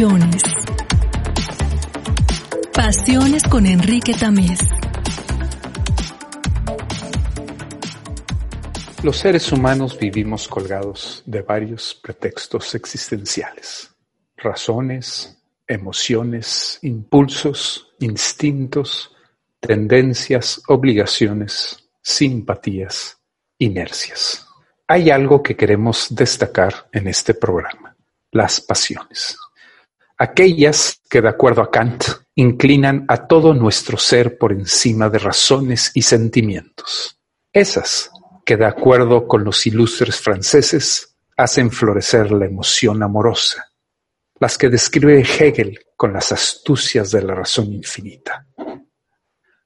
Pasiones. Pasiones con Enrique Tamés. Los seres humanos vivimos colgados de varios pretextos existenciales, razones, emociones, impulsos, instintos, tendencias, obligaciones, simpatías, inercias. Hay algo que queremos destacar en este programa, las pasiones. Aquellas que, de acuerdo a Kant, inclinan a todo nuestro ser por encima de razones y sentimientos. Esas que, de acuerdo con los ilustres franceses, hacen florecer la emoción amorosa, las que describe Hegel con las astucias de la razón infinita.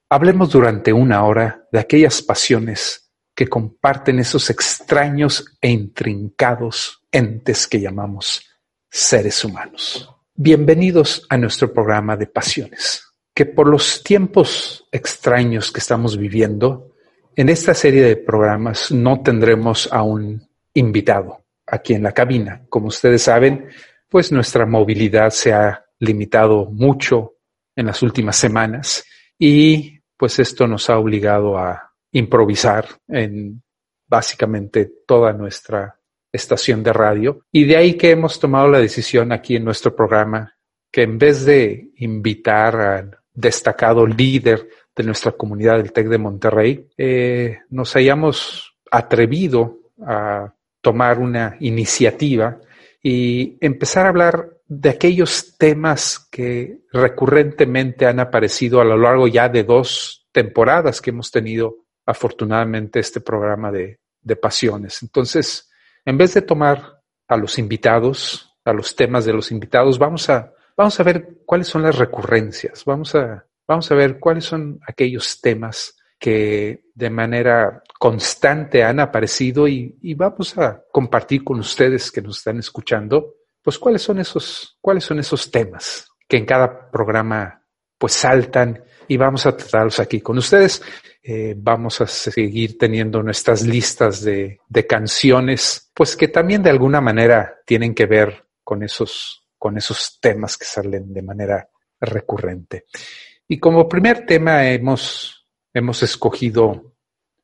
Hablemos durante una hora de aquellas pasiones que comparten esos extraños e intrincados entes que llamamos seres humanos. Bienvenidos a nuestro programa de pasiones, que por los tiempos extraños que estamos viviendo, en esta serie de programas no tendremos a un invitado aquí en la cabina. Como ustedes saben, pues nuestra movilidad se ha limitado mucho en las últimas semanas y pues esto nos ha obligado a improvisar en básicamente toda nuestra estación de radio. Y de ahí que hemos tomado la decisión aquí en nuestro programa que en vez de invitar al destacado líder de nuestra comunidad del TEC de Monterrey, eh, nos hayamos atrevido a tomar una iniciativa y empezar a hablar de aquellos temas que recurrentemente han aparecido a lo largo ya de dos temporadas que hemos tenido afortunadamente este programa de, de pasiones. Entonces, en vez de tomar a los invitados, a los temas de los invitados, vamos a, vamos a ver cuáles son las recurrencias, vamos a, Vamos a ver cuáles son aquellos temas que de manera constante han aparecido y, vamos a compartir con ustedes que nos están escuchando, pues cuáles son esos, cuáles son esos temas que en cada programa pues saltan y vamos a tratarlos aquí con ustedes. Eh, vamos a seguir teniendo nuestras listas de, de canciones, pues que también de alguna manera tienen que ver con esos, con esos temas que salen de manera recurrente. Y como primer tema hemos, hemos escogido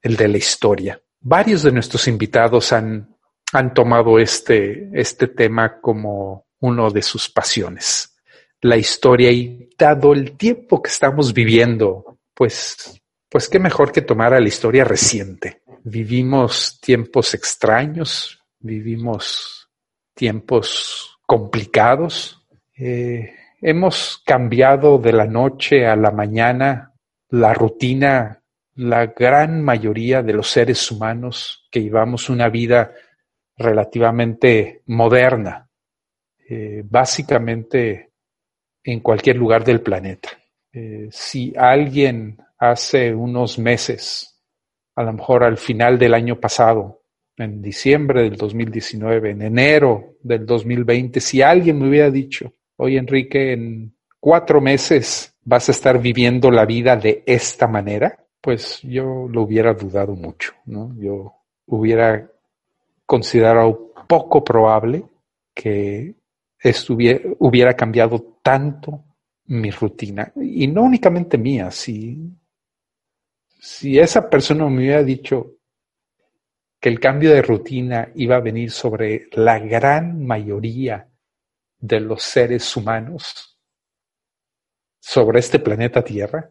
el de la historia. Varios de nuestros invitados han, han tomado este, este tema como uno de sus pasiones. La historia y dado el tiempo que estamos viviendo, pues, pues qué mejor que tomar a la historia reciente. Vivimos tiempos extraños, vivimos tiempos complicados. Eh, Hemos cambiado de la noche a la mañana la rutina, la gran mayoría de los seres humanos que llevamos una vida relativamente moderna, eh, básicamente en cualquier lugar del planeta. Eh, si alguien hace unos meses, a lo mejor al final del año pasado, en diciembre del 2019, en enero del 2020, si alguien me hubiera dicho oye Enrique, en cuatro meses vas a estar viviendo la vida de esta manera, pues yo lo hubiera dudado mucho, ¿no? Yo hubiera considerado poco probable que estuviera, hubiera cambiado tanto mi rutina. Y no únicamente mía, si, si esa persona me hubiera dicho que el cambio de rutina iba a venir sobre la gran mayoría de los seres humanos sobre este planeta Tierra,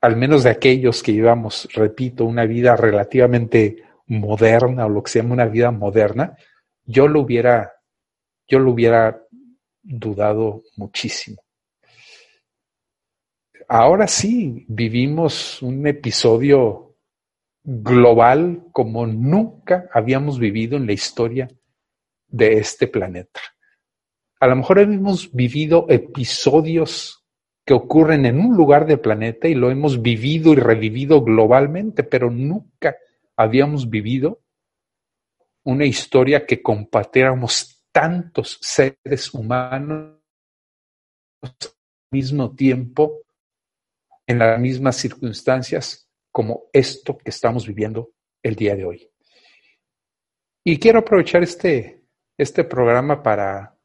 al menos de aquellos que llevamos, repito, una vida relativamente moderna o lo que se llama una vida moderna, yo lo hubiera, yo lo hubiera dudado muchísimo. Ahora sí, vivimos un episodio global como nunca habíamos vivido en la historia de este planeta. A lo mejor hemos vivido episodios que ocurren en un lugar del planeta y lo hemos vivido y revivido globalmente, pero nunca habíamos vivido una historia que compartiéramos tantos seres humanos al mismo tiempo, en las mismas circunstancias, como esto que estamos viviendo el día de hoy. Y quiero aprovechar este, este programa para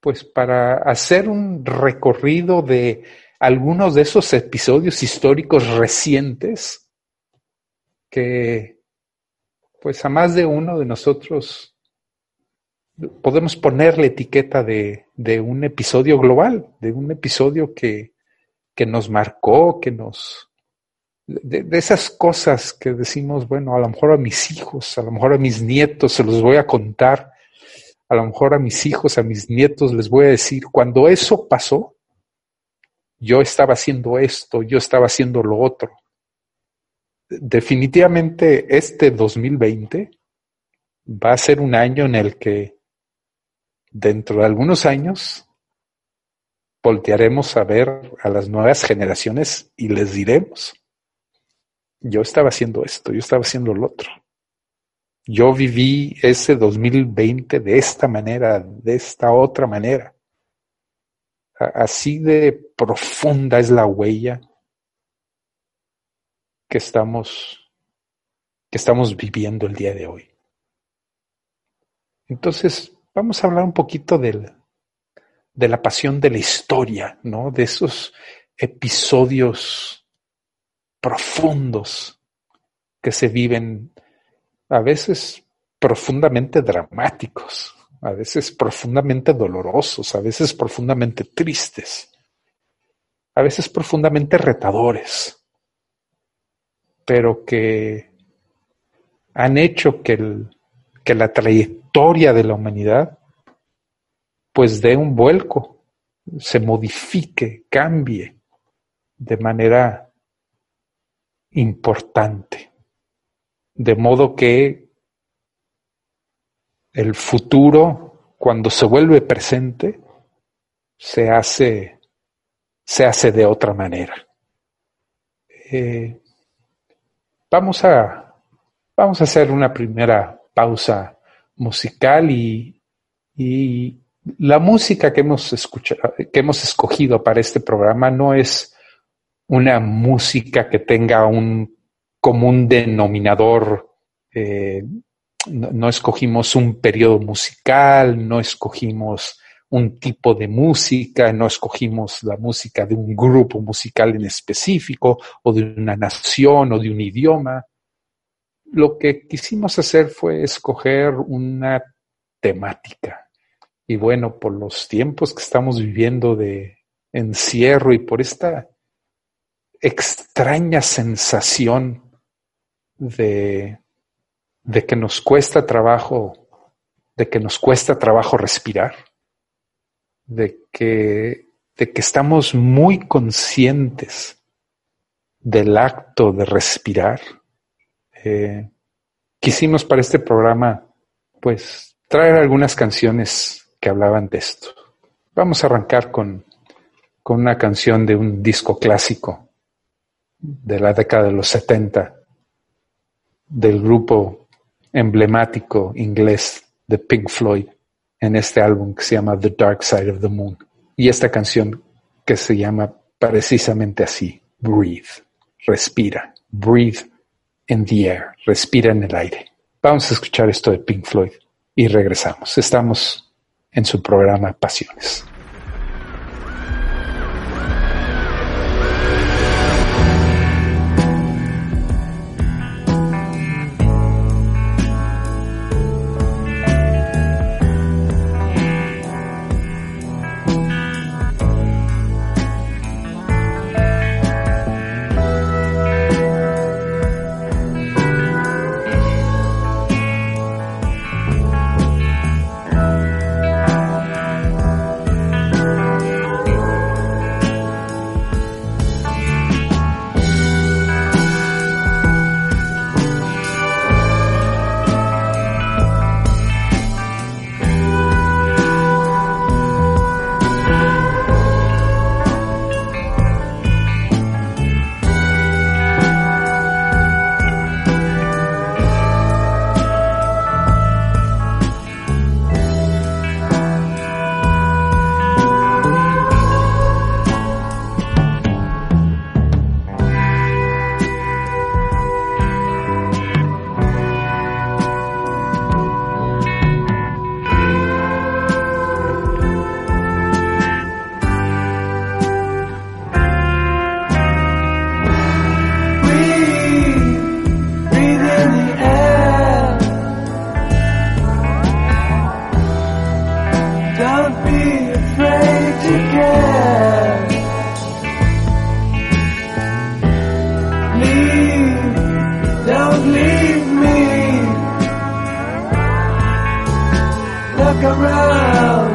pues para hacer un recorrido de algunos de esos episodios históricos recientes que pues a más de uno de nosotros podemos poner la etiqueta de, de un episodio global, de un episodio que, que nos marcó, que nos... De, de, esas cosas que decimos, bueno, a lo mejor a mis hijos, a lo mejor a mis nietos se los voy a contar a lo mejor a mis hijos, a mis nietos les voy a decir, cuando eso pasó, yo estaba haciendo esto, yo estaba haciendo lo otro. Definitivamente este 2020 va a ser un año en el que dentro de algunos años voltearemos a ver a las nuevas generaciones y les diremos, yo estaba haciendo esto, yo estaba haciendo lo otro. Yo viví ese 2020 de esta manera, de esta otra manera. Así de profunda es la huella que estamos, que estamos viviendo el día de hoy. Entonces, vamos a hablar un poquito del, de la pasión de la historia, ¿no? De esos episodios profundos que se viven a veces profundamente dramáticos, a veces profundamente dolorosos, a veces profundamente tristes, a veces profundamente retadores, pero que han hecho que, el, que la trayectoria de la humanidad pues dé un vuelco, se modifique, cambie de manera importante. De modo que el futuro, cuando se vuelve presente, se hace, se hace de otra manera. Eh, vamos, a, vamos a hacer una primera pausa musical y, y la música que hemos escuchado, que hemos escogido para este programa no es una música que tenga un común denominador. Eh, no, escogimos un periodo musical, no escogimos un tipo de música, no escogimos la música de un grupo musical en específico o de una nación o de un idioma. Lo que quisimos hacer fue escoger una temática. Y bueno, por los tiempos que estamos viviendo de encierro y por esta extraña sensación de, de que nos cuesta trabajo, de que nos cuesta trabajo respirar, de que, de que estamos muy conscientes del acto de respirar. Quisimos para este programa, pues, traer algunas canciones que hablaban de esto. Vamos a arrancar con, con una canción de un disco clásico de la década de los 70 del grupo emblemático inglés de Pink Floyd en este álbum que se llama The Dark Side of the Moon. Y esta canción que se llama precisamente así, Breathe, respira, breathe in the air, respira en el aire. Vamos a escuchar esto de Pink Floyd y regresamos. Estamos en su programa Pasiones. Look around,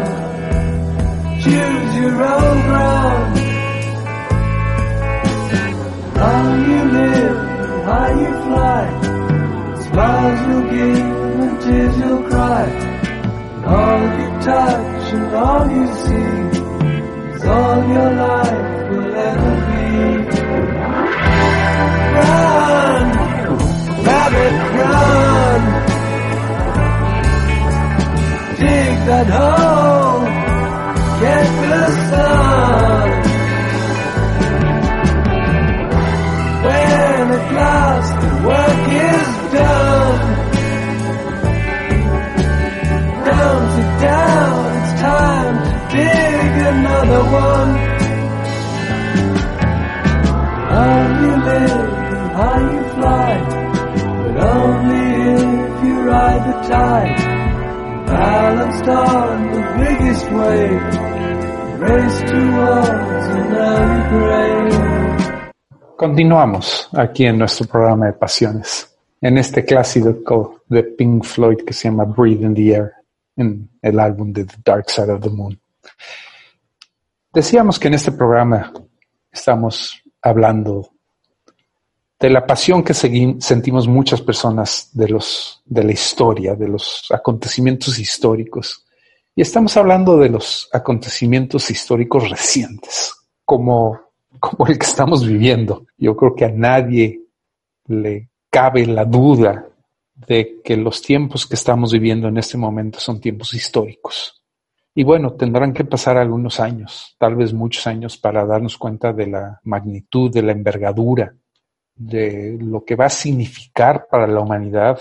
choose your own ground. How you live, how you fly. Smiles you'll give and tears you'll cry. And all you touch and all you see is all your life will ever be. Run, rabbit, run. Dig that hole, get the sun. When at last the work is done, down, sit down, it's time to dig another one. How you live and how you fly, but only if you ride the tide. The biggest. Continuamos aquí en nuestro programa de pasiones, en este clásico de Pink Floyd que se llama Breathe in the Air, en el álbum de The Dark Side of the Moon. Decíamos que en este programa estamos hablando de la pasión que sentimos muchas personas de los de la historia, de los acontecimientos históricos. Y estamos hablando de los acontecimientos históricos recientes, como, como el que estamos viviendo. Yo creo que a nadie le cabe la duda de que los tiempos que estamos viviendo en este momento son tiempos históricos. Y bueno, tendrán que pasar algunos años, tal vez muchos años, para darnos cuenta de la magnitud, de la envergadura, de lo que va a significar para la humanidad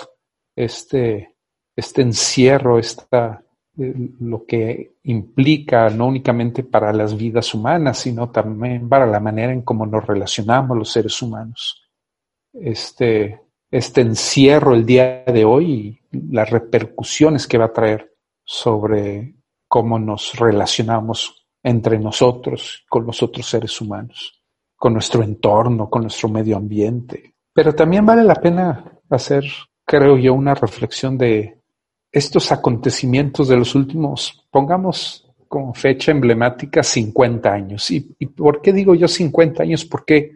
este, este encierro, esta, eh, lo que implica no únicamente para las vidas humanas, sino también para la manera en cómo nos relacionamos los seres humanos. Este, este encierro el día de hoy y las repercusiones que va a traer sobre cómo nos relacionamos entre nosotros, con los otros seres humanos, con nuestro entorno, con nuestro medio ambiente. Pero también vale la pena hacer, creo yo, una reflexión de estos acontecimientos de los últimos, pongamos como fecha emblemática 50 años. ¿Y, por qué digo yo 50 años? Porque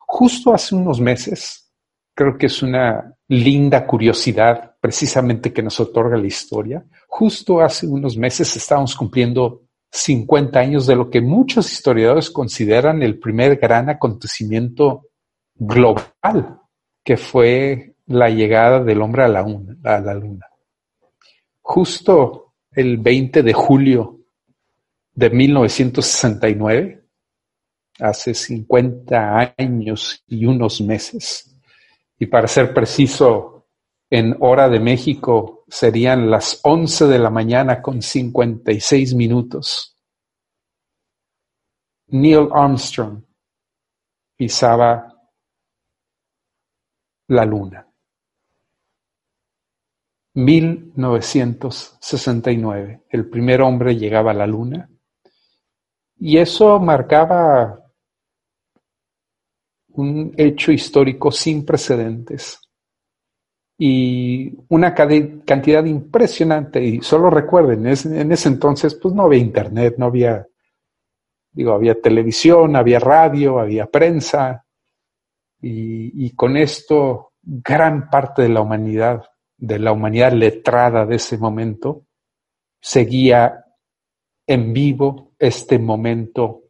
justo hace unos meses, creo que es una linda curiosidad precisamente que nos otorga la historia, justo hace unos meses estábamos cumpliendo 50 años de lo que muchos historiadores consideran el primer gran acontecimiento global, que fue la llegada del hombre a la, un- a la luna. Justo el 20 de julio de 1969, hace 50 años y unos meses, y para ser preciso, en hora de México serían las 11 de la mañana con 56 minutos. Neil Armstrong pisaba la luna. 1969, el primer hombre llegaba a la luna y eso marcaba un hecho histórico sin precedentes y una cantidad impresionante. Y solo recuerden, en ese entonces pues no había internet, no había, digo, había televisión, había radio, había prensa y con esto gran parte de la humanidad, de la humanidad letrada de ese momento, seguía en vivo este momento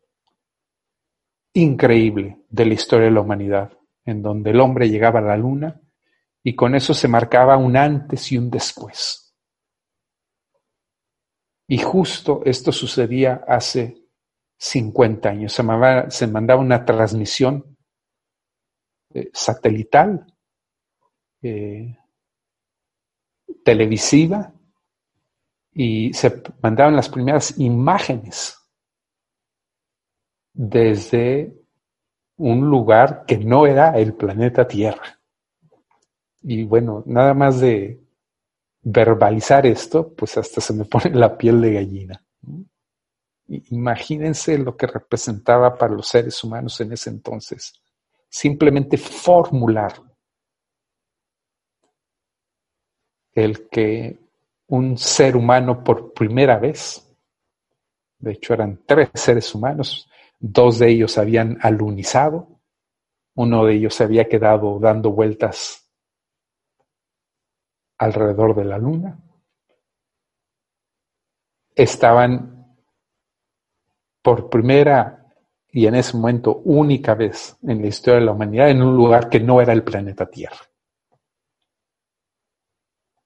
increíble de la historia de la humanidad, en donde el hombre llegaba a la luna y con eso se marcaba un antes y un después. Y justo esto sucedía hace 50 años. Se mandaba, se mandaba una transmisión eh, satelital, eh, televisiva, y se mandaban las primeras imágenes desde un lugar que no era el planeta Tierra. Y bueno, nada más de verbalizar esto, pues hasta se me pone la piel de gallina. Imagínense lo que representaba para los seres humanos en ese entonces simplemente formular el que un ser humano por primera vez, de hecho eran tres seres humanos, dos de ellos habían alunizado, uno de ellos había quedado dando vueltas alrededor de la luna, estaban por primera y en ese momento única vez en la historia de la humanidad en un lugar que no era el planeta Tierra.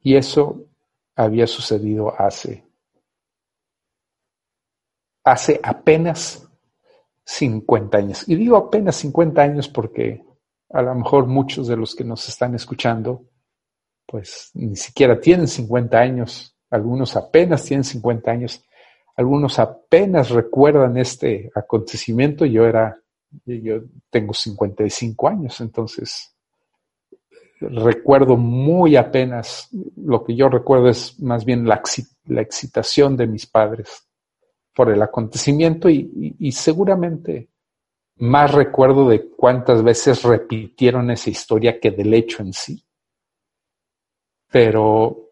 Y eso había sucedido hace, hace apenas 50 años. Y digo apenas 50 años porque a lo mejor muchos de los que nos están escuchando, pues ni siquiera tienen 50 años, algunos apenas tienen 50 años, algunos apenas recuerdan este acontecimiento. Yo era, yo tengo 55 años, entonces recuerdo muy apenas, lo que yo recuerdo es más bien la, excitación de mis padres por el acontecimiento y, seguramente más recuerdo de cuántas veces repitieron esa historia que del hecho en sí. Pero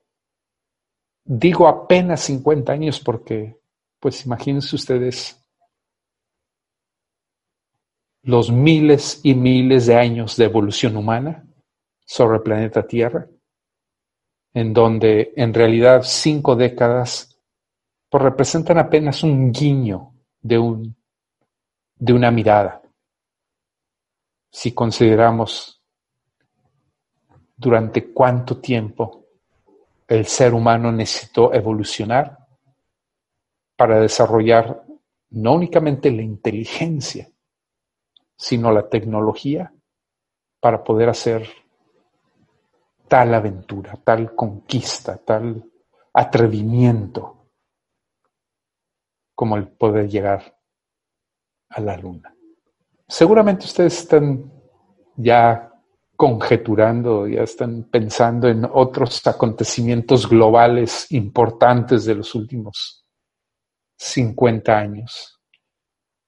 digo apenas 50 años porque, pues imagínense ustedes los miles y miles de años de evolución humana sobre el planeta Tierra, en donde en realidad cinco décadas pues, representan apenas un guiño de, un, de una mirada. Si consideramos durante cuánto tiempo el ser humano necesitó evolucionar para desarrollar no únicamente la inteligencia, sino la tecnología para poder hacer tal aventura, tal conquista, tal atrevimiento como el poder llegar a la luna. Seguramente ustedes están ya conjeturando, ya están pensando en otros acontecimientos globales importantes de los últimos 50 años.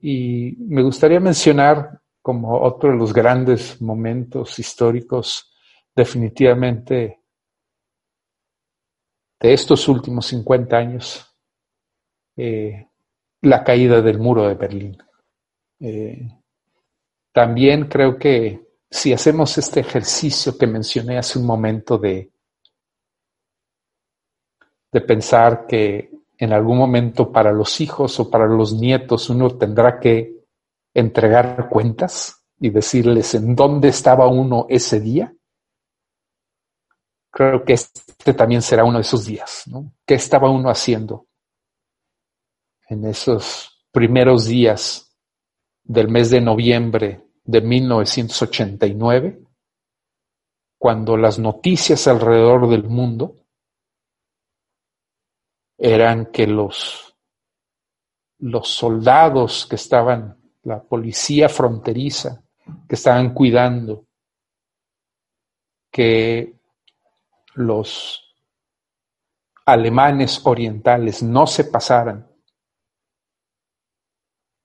Y me gustaría mencionar como otro de los grandes momentos históricos definitivamente de estos últimos 50 años eh, la caída del muro de Berlín. Eh, también creo que si hacemos este ejercicio que mencioné hace un momento de, de pensar que en algún momento para los hijos o para los nietos uno tendrá que entregar cuentas y decirles en dónde estaba uno ese día, creo que este también será uno de esos días, ¿no? ¿Qué estaba uno haciendo en esos primeros días del mes de noviembre de 1989, cuando las noticias alrededor del mundo eran que los, los soldados que estaban, la policía fronteriza, que estaban cuidando, que los alemanes orientales no se pasaran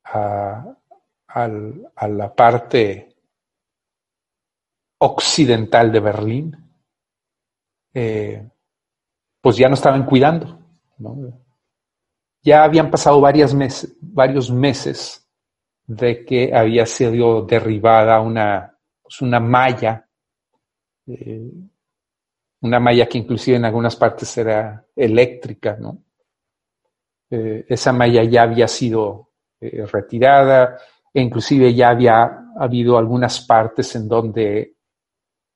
a, la parte occidental de Berlín, eh, pues ya no estaban cuidando. Ya habían pasado varios meses, varios meses de que había sido derribada una, pues una malla eh, una malla que inclusive en algunas partes era eléctrica, ¿no? Eh, esa malla ya había sido retirada e inclusive ya había habido algunas partes en donde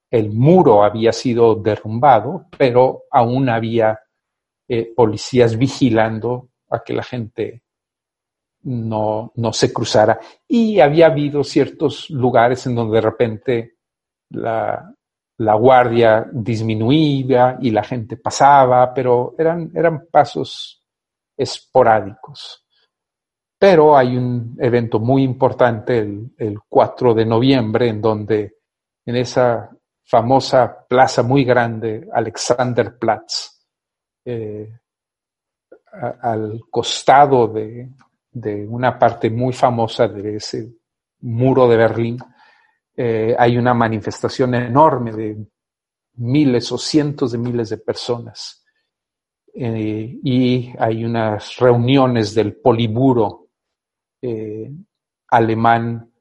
el muro había sido derrumbado, pero aún había eh, policías vigilando a que la gente no, no se cruzara. Y había habido ciertos lugares en donde de repente la, la guardia disminuía y la gente pasaba, pero eran, eran pasos esporádicos. Pero hay un evento muy importante el, 4 de noviembre en donde en esa famosa plaza muy grande, Alexanderplatz, eh, al costado de, de, una parte muy famosa de ese muro de Berlín, eh, hay una manifestación enorme de miles o cientos de miles de personas. Eh, y hay unas reuniones del poliburo eh, alemán,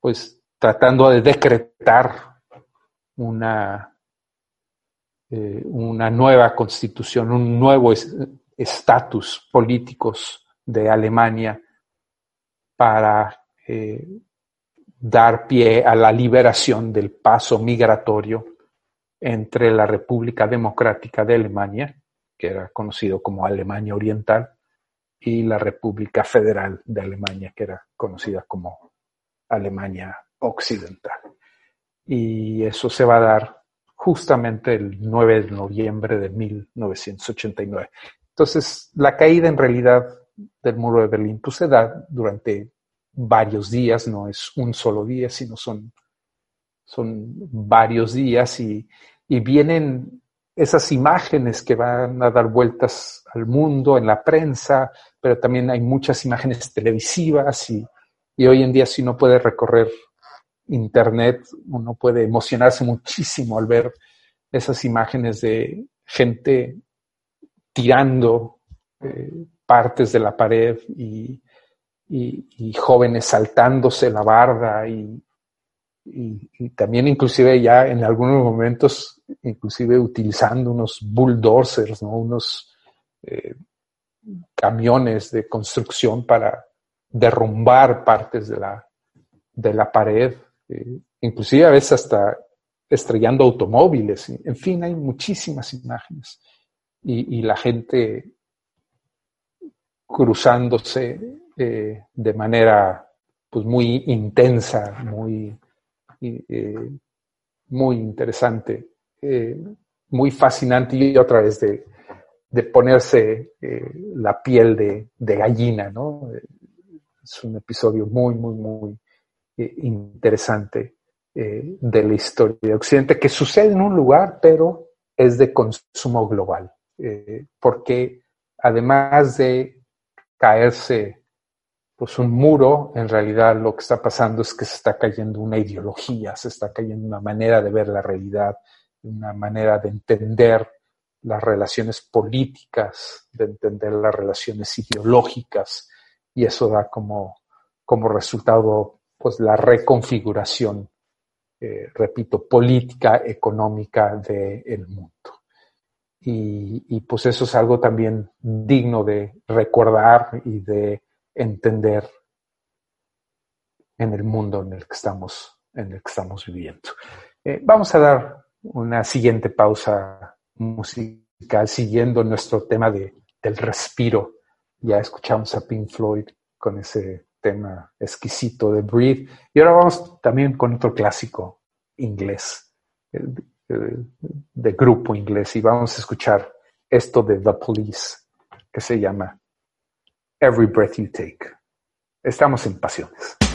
pues tratando de decretar una, una nueva constitución, un nuevo estatus políticos de Alemania para dar pie a la liberación del paso migratorio entre la República Democrática de Alemania, que era conocido como Alemania Oriental, y la República Federal de Alemania, que era conocida como Alemania Occidental. Y eso se va a dar justamente el 9 de noviembre de 1989. Entonces, la caída en realidad del muro de Berlín pues, se da durante varios días, no es un solo día, sino son, son varios días y, vienen esas imágenes que van a dar vueltas al mundo en la prensa, pero también hay muchas imágenes televisivas y, y hoy en día si uno puede recorrer internet, uno puede emocionarse muchísimo al ver esas imágenes de gente tirando eh, partes de la pared y, y, jóvenes saltándose la barda y, y, también inclusive ya en algunos momentos, inclusive utilizando unos bulldozers, ¿no? unos eh, camiones de construcción para derrumbar partes de la, de la pared, eh, inclusive a veces hasta estrellando automóviles. En fin, hay muchísimas imágenes. Y, la gente cruzándose eh, de manera pues muy intensa, muy, muy interesante, eh, muy fascinante y otra vez de, ponerse la piel de, gallina, ¿no? Es un episodio muy, muy, muy interesante de la historia de Occidente que sucede en un lugar, pero es de consumo global, porque además de caerse pues un muro, en realidad lo que está pasando es que se está cayendo una ideología, se está cayendo una manera de ver la realidad, una manera de entender las relaciones políticas, de entender las relaciones ideológicas, y eso da como, como resultado pues la reconfiguración, eh, repito, política, económica del mundo. Y, pues eso es algo también digno de recordar y de entender en el mundo en el que estamos, en el que estamos viviendo. Eh, vamos a dar una siguiente pausa musical siguiendo nuestro tema de, del respiro. Ya escuchamos a Pink Floyd con ese tema exquisito de Breathe. Y ahora vamos también con otro clásico inglés, de grupo inglés, y vamos a escuchar esto de The Police, que se llama every breath you take. Estamos en pasiones.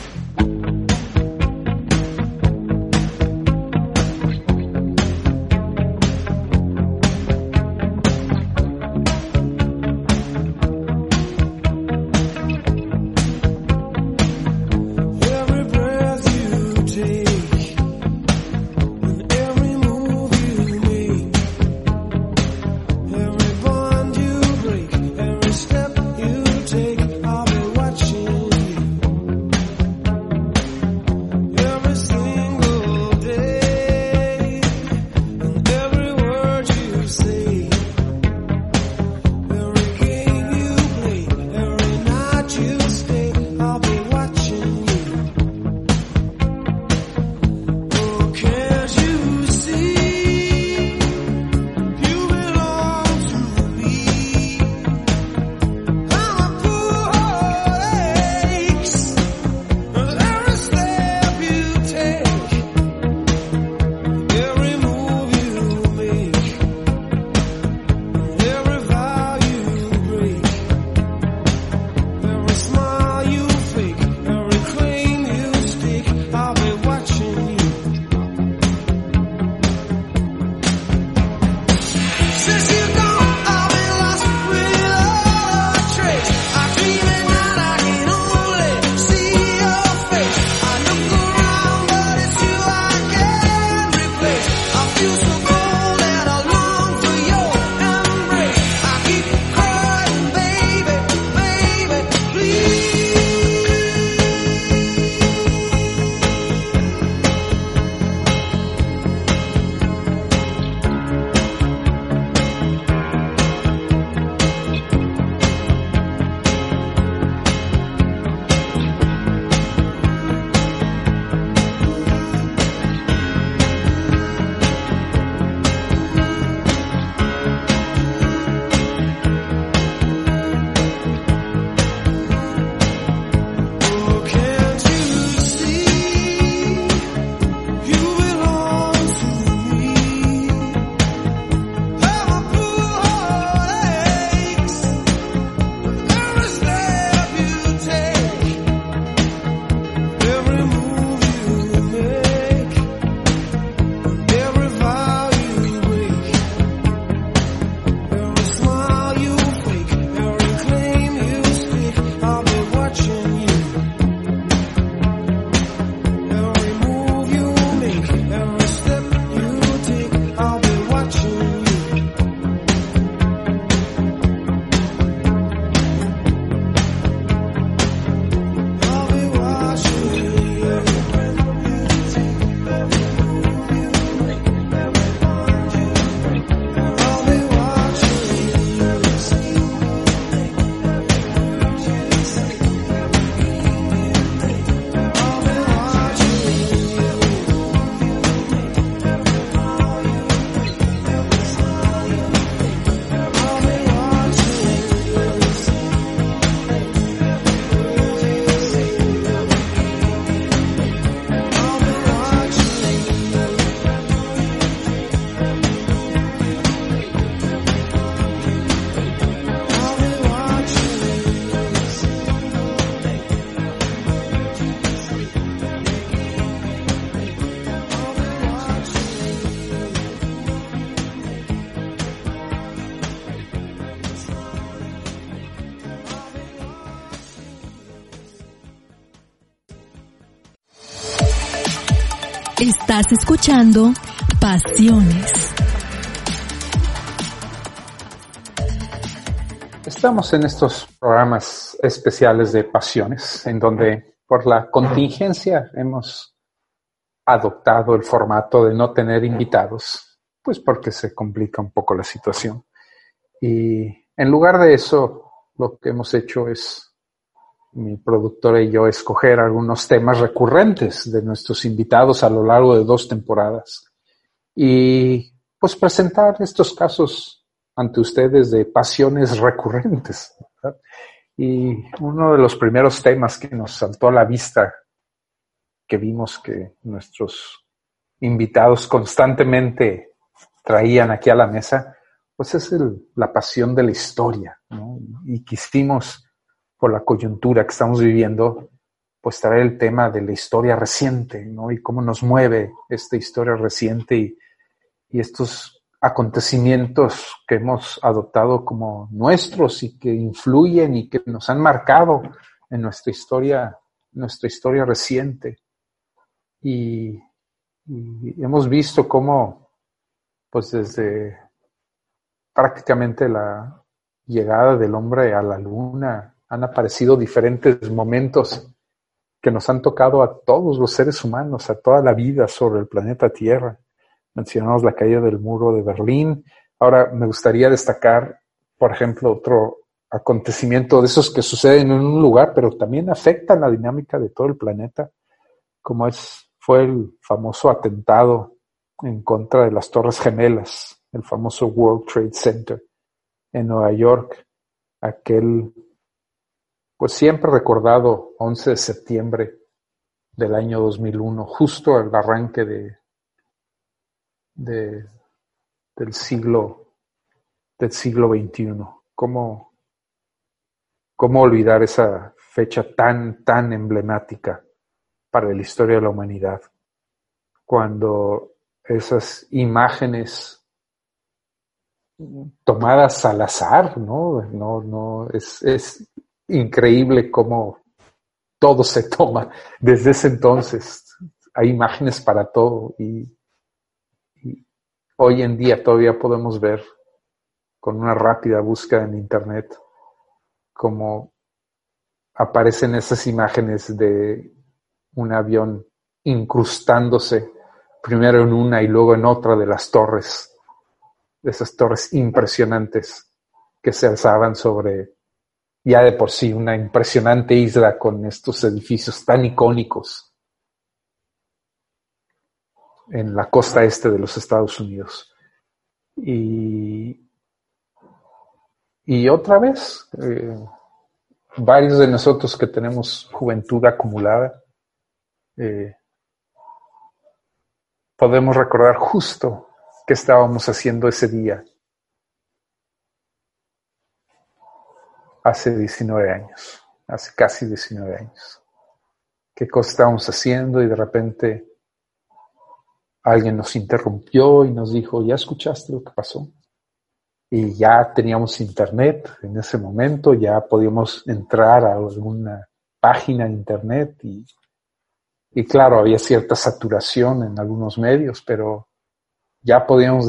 Estás escuchando Pasiones. Estamos en estos programas especiales de Pasiones, en donde por la contingencia hemos adoptado el formato de no tener invitados, pues porque se complica un poco la situación. Y en lugar de eso, lo que hemos hecho es mi productora y yo escoger algunos temas recurrentes de nuestros invitados a lo largo de dos temporadas y pues presentar estos casos ante ustedes de pasiones recurrentes. Y uno de los primeros temas que nos saltó a la vista, que vimos que nuestros invitados constantemente traían aquí a la mesa, pues es la pasión de la historia. Y quisimos por la coyuntura que estamos viviendo, pues traer el tema de la historia reciente, ¿no? Y cómo nos mueve esta historia reciente y, estos acontecimientos que hemos adoptado como nuestros y que influyen y que nos han marcado en nuestra historia, nuestra historia reciente. Y hemos visto cómo, pues desde prácticamente la llegada del hombre a la luna, han aparecido diferentes momentos que nos han tocado a todos los seres humanos, a toda la vida sobre el planeta Tierra. Mencionamos la caída del muro de Berlín. Ahora me gustaría destacar, por ejemplo, otro acontecimiento de esos que suceden en un lugar, pero también afectan la dinámica de todo el planeta, como es, fue el famoso atentado en contra de las Torres Gemelas, el famoso World Trade Center en Nueva York, aquel pues siempre recordado 11 de septiembre del año 2001, justo al arranque de, de del siglo del siglo XXI. ¿Cómo, ¿Cómo olvidar esa fecha tan, tan emblemática para la historia de la humanidad? Cuando esas imágenes tomadas al azar, ¿no? No, no, es increíble cómo todo se toma desde ese entonces. Hay imágenes para todo y, hoy en día todavía podemos ver con una rápida búsqueda en Internet cómo aparecen esas imágenes de un avión incrustándose primero en una y luego en otra de las torres, de esas torres impresionantes que se alzaban sobre ya de por sí una impresionante isla con estos edificios tan icónicos en la costa este de los Estados Unidos. Y, y otra vez, eh, varios de nosotros que tenemos juventud acumulada, eh, podemos recordar justo qué estábamos haciendo ese día hace 19 años, hace casi 19 años. ¿Qué cosa estábamos haciendo? Y de repente alguien nos interrumpió y nos dijo, ¿ya escuchaste lo que pasó? Y ya teníamos internet en ese momento, ya podíamos entrar a alguna página de internet y, y claro, había cierta saturación en algunos medios, pero ya podíamos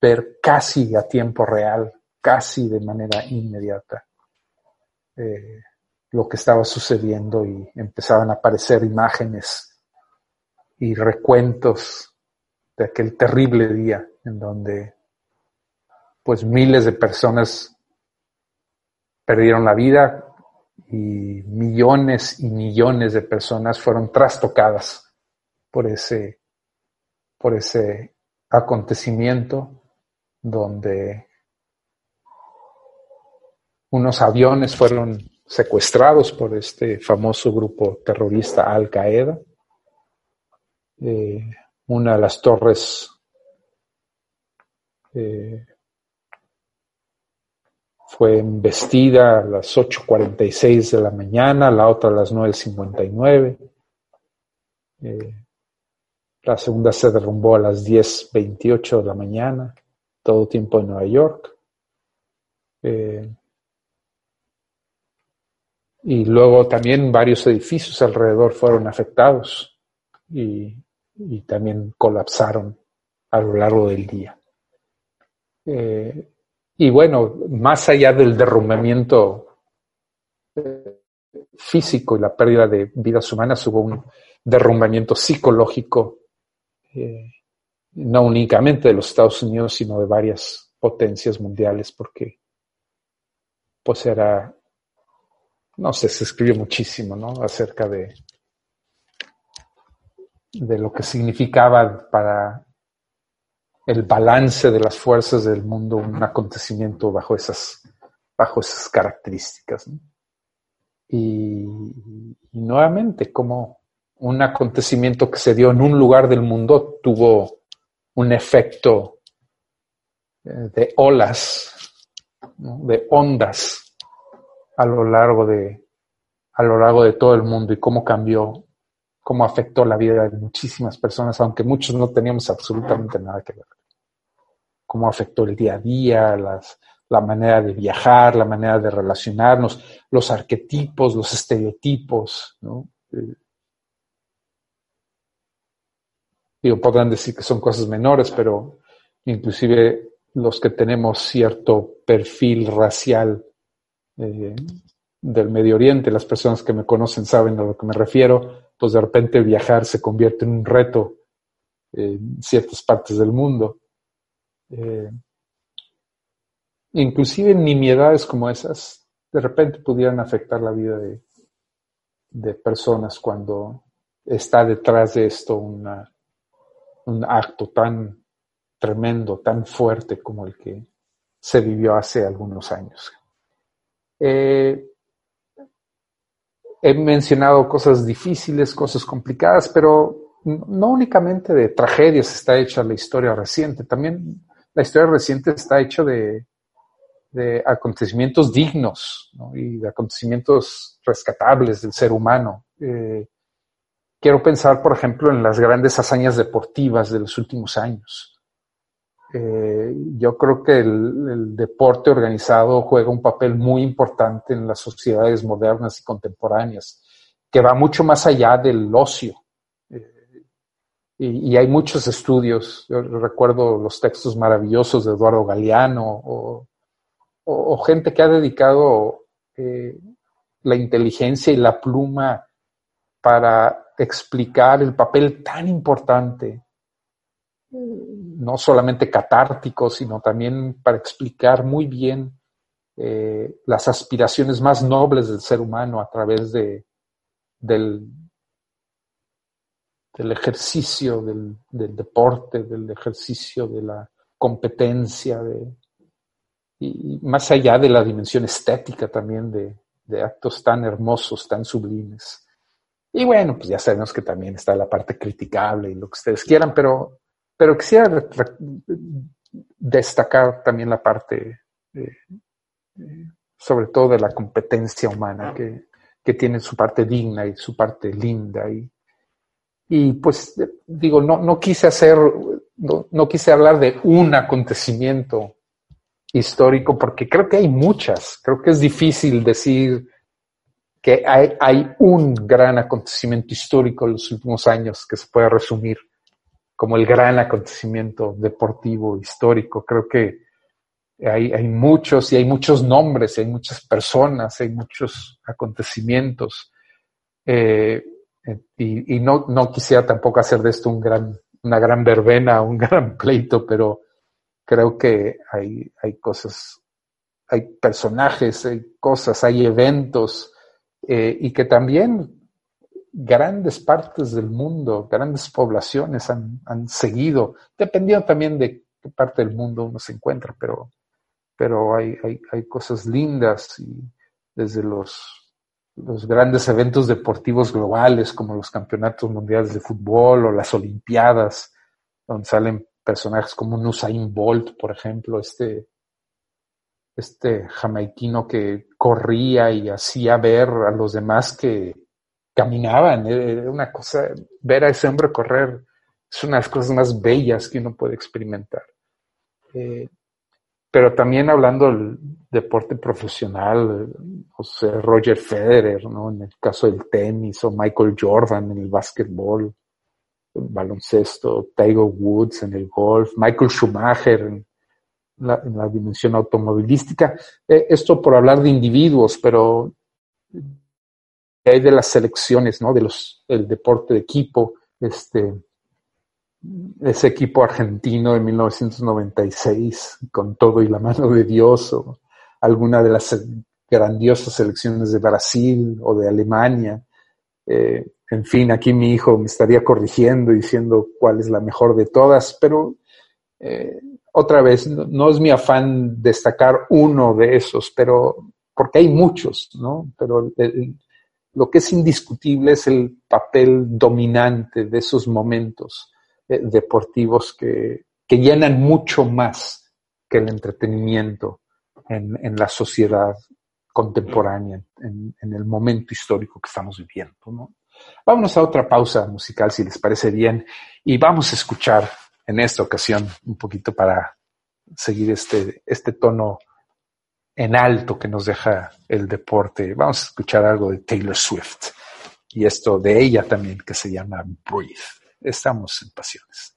ver casi a tiempo real, casi de manera inmediata eh, lo que estaba sucediendo y empezaban a aparecer imágenes y recuentos de aquel terrible día en donde pues miles de personas perdieron la vida y millones y millones de personas fueron trastocadas por ese, por ese acontecimiento donde unos aviones fueron secuestrados por este famoso grupo terrorista Al Qaeda. Eh, una de las torres eh, fue embestida a las 8.46 de la mañana, la otra a las 9.59. Eh, la segunda se derrumbó a las 10.28 de la mañana, todo tiempo en Nueva York. Y luego también varios edificios alrededor fueron afectados y también colapsaron a lo largo del día. Eh, y bueno, más allá del derrumbamiento eh, físico y la pérdida de vidas humanas, hubo un derrumbamiento psicológico, eh, no únicamente de los Estados Unidos, sino de varias potencias mundiales, porque pues era, no sé, se escribió muchísimo, ¿no? Acerca de, de lo que significaba para el balance de las fuerzas del mundo un acontecimiento bajo esas, bajo esas características. Y, nuevamente, como un acontecimiento que se dio en un lugar del mundo tuvo un efecto eh, de olas, de ondas a lo largo de a lo largo de todo el mundo y cómo cambió cómo afectó la vida de muchísimas personas, aunque muchos no teníamos absolutamente nada que ver. Cómo afectó el día a día, la manera de viajar, la manera de relacionarnos, los arquetipos, los estereotipos, ¿no? digo, podrán decir que son cosas menores, pero inclusive los que tenemos cierto perfil racial eh, del Medio Oriente, las personas que me conocen saben a lo que me refiero, pues de repente viajar se convierte en un reto en ciertas partes del mundo. Eh, inclusive nimiedades como esas de repente pudieran afectar la vida de, de personas cuando está detrás de esto una, un acto tan tremendo, tan fuerte como el que se vivió hace algunos años. Eh, he mencionado cosas difíciles, cosas complicadas, pero no únicamente de tragedias está hecha la historia reciente, también la historia reciente está hecha de, acontecimientos dignos y de acontecimientos rescatables del ser humano. Eh, quiero pensar, por ejemplo, en las grandes hazañas deportivas de los últimos años. Eh, yo creo que el, deporte organizado juega un papel muy importante en las sociedades modernas y contemporáneas, que va mucho más allá del ocio. Eh, y, hay muchos estudios, yo recuerdo los textos maravillosos de Eduardo Galeano o, gente que ha dedicado eh, la inteligencia y la pluma para explicar el papel tan importante no solamente catártico, sino también para explicar muy bien eh, las aspiraciones más nobles del ser humano a través de, del, del ejercicio del, deporte, del ejercicio de la competencia, de, y más allá de la dimensión estética también de, de actos tan hermosos, tan sublimes. Y bueno, pues ya sabemos que también está la parte criticable y lo que ustedes quieran, pero pero quisiera destacar también la parte, sobre todo de la competencia humana, que, tiene su parte digna y su parte linda. Y, y pues digo, no, no quise hacer, no, quise hablar de un acontecimiento histórico, porque creo que hay muchas. Creo que es difícil decir que hay, hay un gran acontecimiento histórico en los últimos años que se puede resumir como el gran acontecimiento deportivo histórico. Creo que hay, hay muchos y hay muchos nombres, hay muchas personas, hay muchos acontecimientos. Eh, y, no, no, quisiera tampoco hacer de esto un gran, una gran verbena, un gran pleito, pero creo que hay, hay cosas, hay personajes, hay cosas, hay eventos, eh, y que también grandes partes del mundo, grandes poblaciones han, seguido, dependiendo también de qué parte del mundo uno se encuentra, pero, pero hay, hay, cosas lindas y desde los, los grandes eventos deportivos globales como los campeonatos mundiales de fútbol o las olimpiadas, donde salen personajes como Usain Bolt, por ejemplo, este, este jamaiquino que corría y hacía ver a los demás que, caminaban, era una cosa, ver a ese hombre correr es una de las cosas más bellas que uno puede experimentar. Eh, pero también hablando del deporte profesional, o sea, Roger Federer, ¿no? En el caso del tenis, o Michael Jordan en el básquetbol, baloncesto, Tiger Woods en el golf, Michael Schumacher en la, dimensión automovilística. Eh, esto por hablar de individuos, pero hay de las selecciones, ¿no? De los, del deporte de equipo, este, ese equipo argentino de 1996, con todo y la mano de Dios, o alguna de las grandiosas selecciones de Brasil o de Alemania. Eh, en fin, aquí mi hijo me estaría corrigiendo diciendo cuál es la mejor de todas, pero eh, otra vez, no, es mi afán destacar uno de esos, pero porque hay muchos, ¿no? Pero lo que es indiscutible es el papel dominante de esos momentos eh, deportivos que, que, llenan mucho más que el entretenimiento en, en la sociedad contemporánea, en, en, el momento histórico que estamos viviendo. ¿no? Vámonos a otra pausa musical, si les parece bien, y vamos a escuchar en esta ocasión un poquito para seguir este, este tono en alto que nos deja el deporte. Vamos a escuchar algo de Taylor Swift y esto de ella también que se llama Breathe. Estamos en pasiones.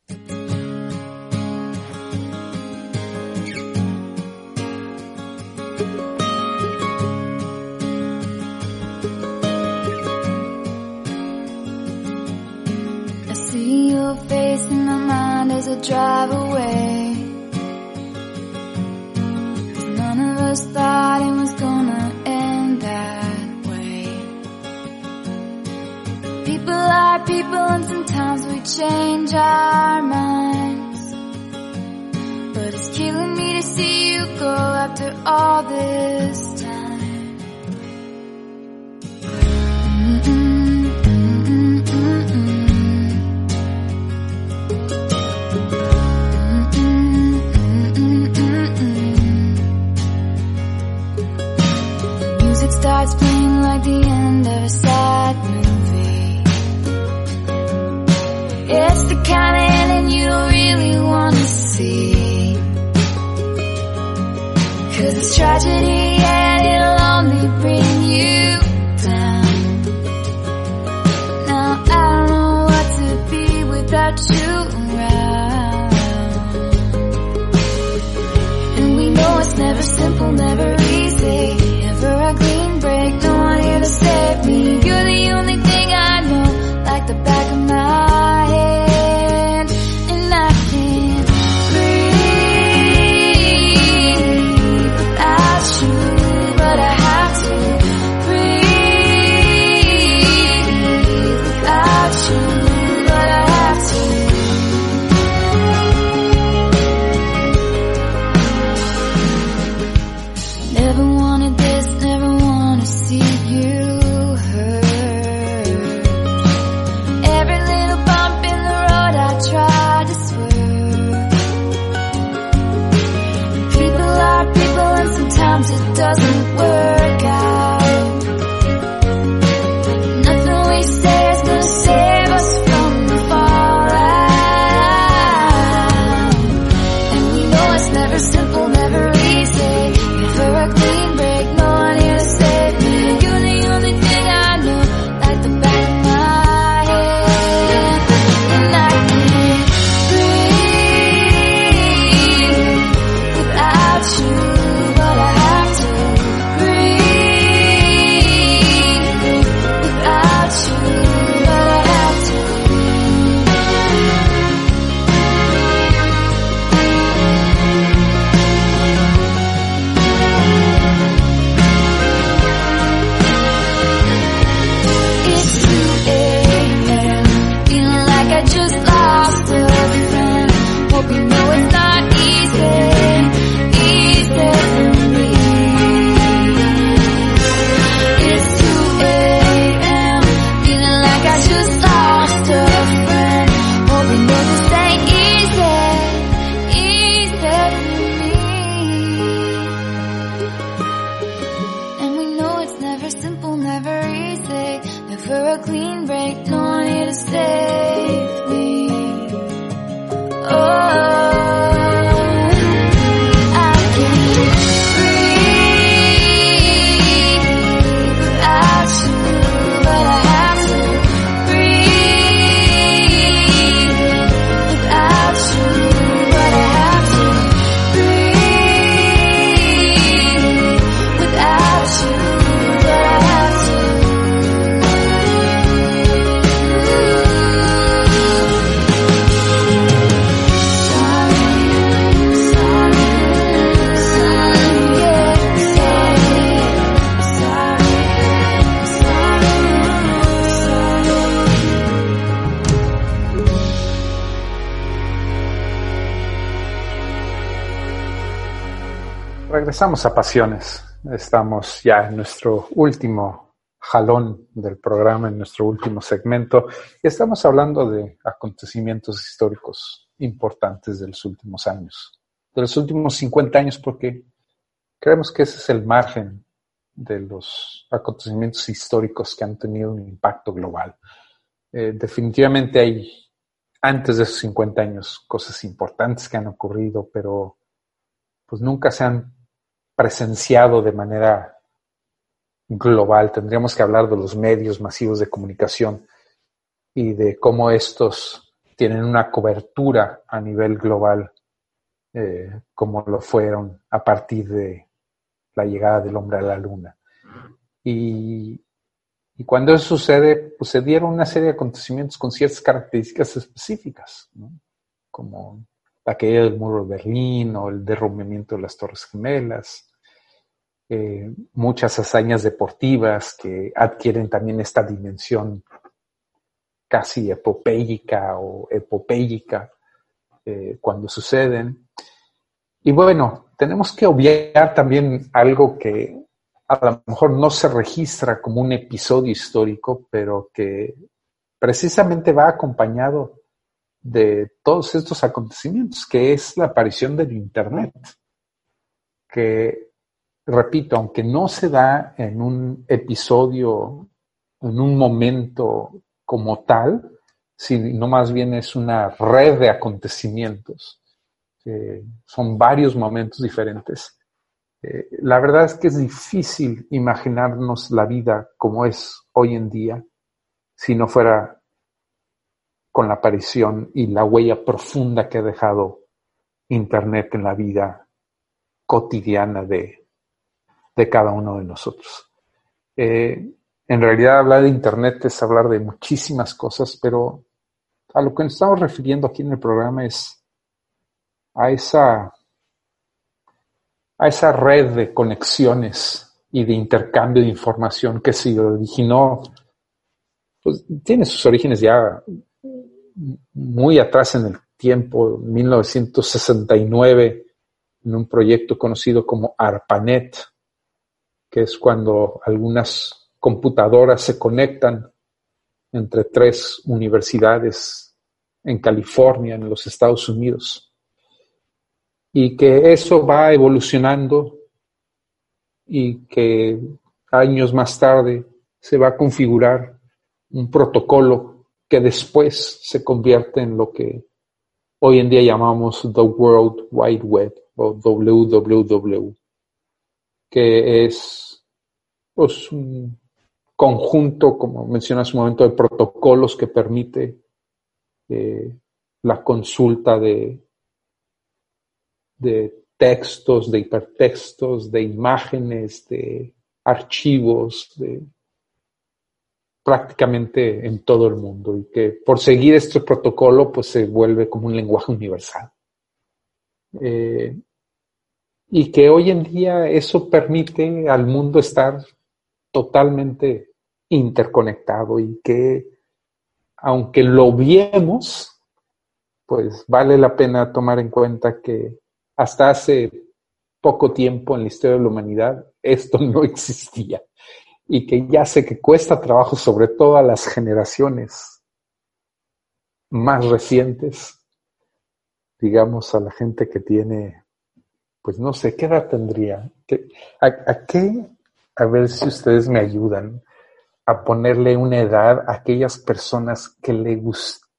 As drive away. Us thought it was gonna end that way. People are people and sometimes we change our minds. But it's killing me to see you go after all this starts playing like the end of a sad movie. It's the kind of ending you don't really want to see. Cause it's tragedy and it'll only bring you down. Now I don't know what to be without you around. And we know it's never simple, never easy. The Regresamos a Pasiones. Estamos ya en nuestro último jalón del programa, en nuestro último segmento, estamos hablando de acontecimientos históricos importantes de los últimos años, de los últimos 50 años, porque creemos que ese es el margen de los acontecimientos históricos que han tenido un impacto global. Eh, definitivamente hay, antes de esos 50 años, cosas importantes que han ocurrido, pero pues nunca se han presenciado de manera global. Tendríamos que hablar de los medios masivos de comunicación y de cómo estos tienen una cobertura a nivel global, eh, como lo fueron a partir de la llegada del hombre a la luna. Y, cuando eso sucede, pues se dieron una serie de acontecimientos con ciertas características específicas, como la caída del muro de Berlín o el derrumbamiento de las Torres Gemelas, eh, muchas hazañas deportivas que adquieren también esta dimensión casi epopélica o epopélica eh, cuando suceden. Y bueno, tenemos que obviar también algo que a lo mejor no se registra como un episodio histórico, pero que precisamente va acompañado de todos estos acontecimientos, que es la aparición del Internet, que, repito, aunque no se da en un episodio, en un momento como tal, sino más bien es una red de acontecimientos, son varios momentos diferentes. Eh, la verdad es que es difícil imaginarnos la vida como es hoy en día si no fuera con la aparición y la huella profunda que ha dejado Internet en la vida cotidiana de, cada uno de nosotros. Eh, en realidad hablar de Internet es hablar de muchísimas cosas, pero a lo que nos estamos refiriendo aquí en el programa es a esa, a esa red de conexiones y de intercambio de información que se originó, pues tiene sus orígenes ya muy atrás en el tiempo, 1969, en un proyecto conocido como ARPANET, que es cuando algunas computadoras se conectan entre tres universidades en California, en los Estados Unidos, y que eso va evolucionando y que años más tarde se va a configurar un protocolo que después se convierte en lo que hoy en día llamamos The World Wide Web o WWW, que es pues, un conjunto, como mencioné hace un momento, de protocolos que permite eh, la consulta de, textos, de hipertextos, de imágenes, de archivos, de prácticamente en todo el mundo y que por seguir este protocolo pues se vuelve como un lenguaje universal. Eh, y que hoy en día eso permite al mundo estar totalmente interconectado y que aunque lo viemos, pues vale la pena tomar en cuenta que hasta hace poco tiempo en la historia de la humanidad esto no existía y que ya sé que cuesta trabajo, sobre todo a las generaciones más recientes, digamos a la gente que tiene, pues no sé, ¿qué edad tendría? a, qué? A ver si ustedes me ayudan a ponerle una edad a aquellas personas que le,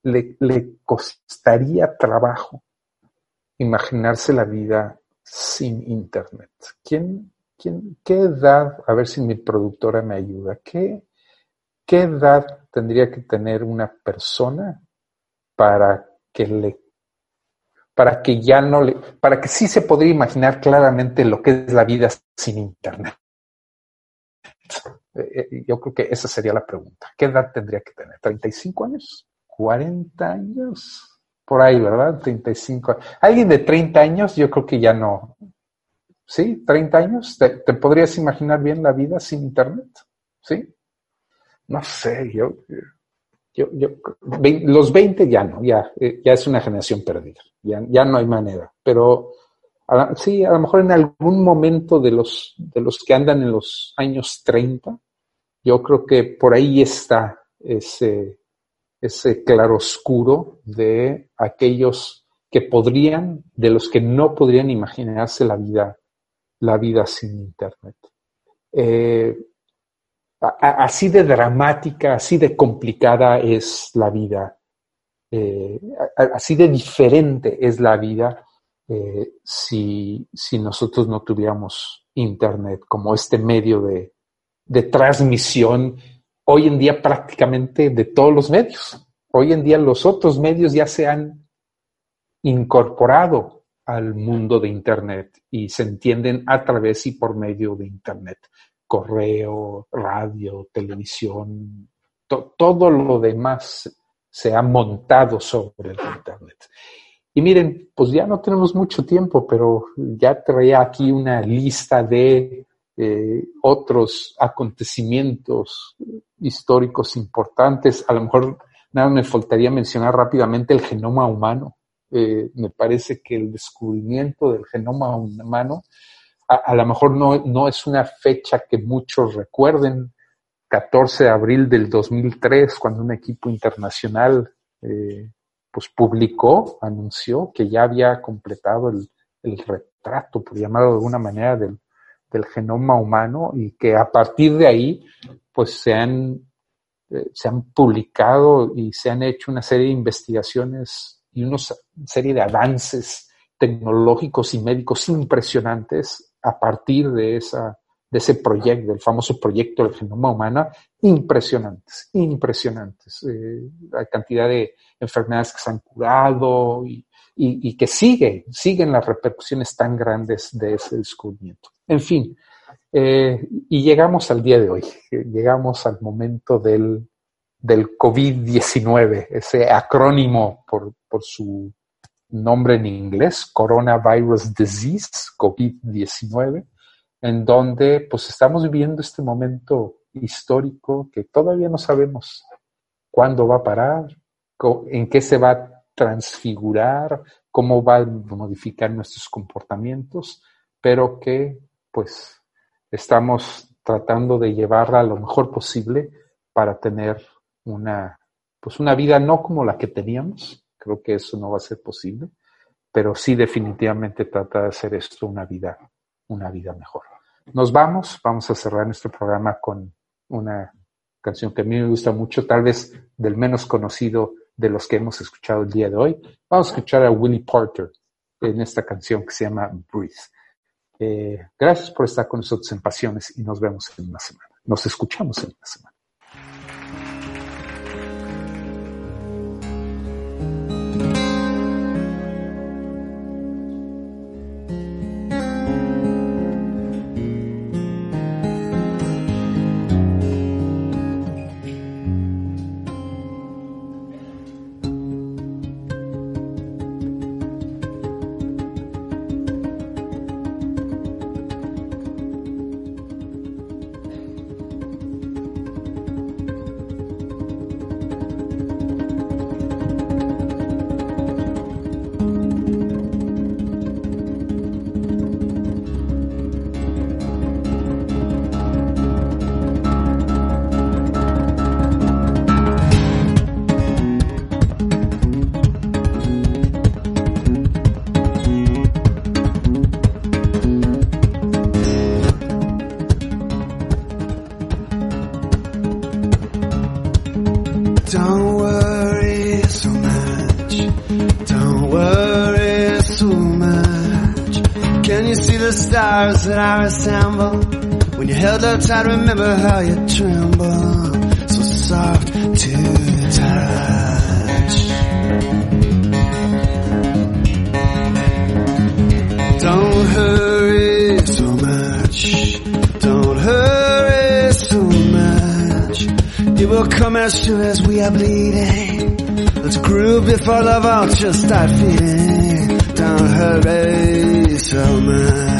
le, le costaría trabajo imaginarse la vida sin Internet. ¿Quién, ¿Qué edad, a ver si mi productora me ayuda, ¿qué, qué edad tendría que tener una persona para que le para que ya no le, para que sí se podría imaginar claramente lo que es la vida sin internet. Eh, eh, yo creo que esa sería la pregunta. ¿Qué edad tendría que tener? ¿35 años? ¿40 años? Por ahí, ¿verdad? 35. Alguien de 30 años, yo creo que ya no, ¿sí? 30 años, ¿Te, podrías imaginar bien la vida sin Internet? ¿Sí? No sé, yo, yo, yo los 20 ya no, ya, eh, ya es una generación perdida, ya, ya no hay manera, pero sí, a lo mejor en algún momento de los, de los que andan en los años 30, yo creo que por ahí está ese, ese claroscuro de aquellos que podrían, de los que no podrían imaginarse la vida, la vida sin Internet. Eh, así de dramática, así de complicada es la vida, eh, así de diferente es la vida eh, si, si, nosotros no tuviéramos Internet como este medio de, de transmisión hoy en día prácticamente de todos los medios. Hoy en día los otros medios ya se han incorporado al mundo de Internet y se entienden a través y por medio de Internet correo, radio, televisión, todo lo demás se ha montado sobre el Internet. Y miren, pues ya no tenemos mucho tiempo, pero ya traía aquí una lista de eh, otros acontecimientos históricos importantes. A lo mejor nada me faltaría mencionar rápidamente el genoma humano. Eh, me parece que el descubrimiento del genoma humano a, lo mejor no, no, es una fecha que muchos recuerden, 14 de abril del 2003, cuando un equipo internacional eh, pues publicó, anunció que ya había completado el, el retrato, por llamarlo de alguna manera, del, del, genoma humano y que a partir de ahí pues se han, eh, se han publicado y se han hecho una serie de investigaciones y una serie de avances tecnológicos y médicos impresionantes a partir de, esa, de ese proyecto, del famoso proyecto del genoma humano, impresionantes, impresionantes. Eh, la cantidad de enfermedades que se han curado y, y, que sigue, siguen las repercusiones tan grandes de ese descubrimiento. En fin, eh, y llegamos al día de hoy, llegamos al momento del, del COVID-19, ese acrónimo por, por su nombre en inglés, Coronavirus Disease, COVID-19, en donde pues estamos viviendo este momento histórico que todavía no sabemos cuándo va a parar, en qué se va a transfigurar, cómo va a modificar nuestros comportamientos, pero que pues estamos tratando de llevarla lo mejor posible para tener una pues una vida no como la que teníamos, Creo que eso no va a ser posible, pero sí definitivamente trata de hacer esto una vida, una vida mejor. Nos vamos, vamos a cerrar nuestro programa con una canción que a mí me gusta mucho, tal vez del menos conocido de los que hemos escuchado el día de hoy. Vamos a escuchar a Willie Porter en esta canción que se llama Breathe. Eh, gracias por estar con nosotros en Pasiones y nos vemos en una semana. Nos escuchamos en una semana. Remember how you tremble. So soft to touch. Don't hurry so much. Don't hurry so much. It will come as sure as we are bleeding. Let's groove before the vultures start feeding. Don't hurry so much.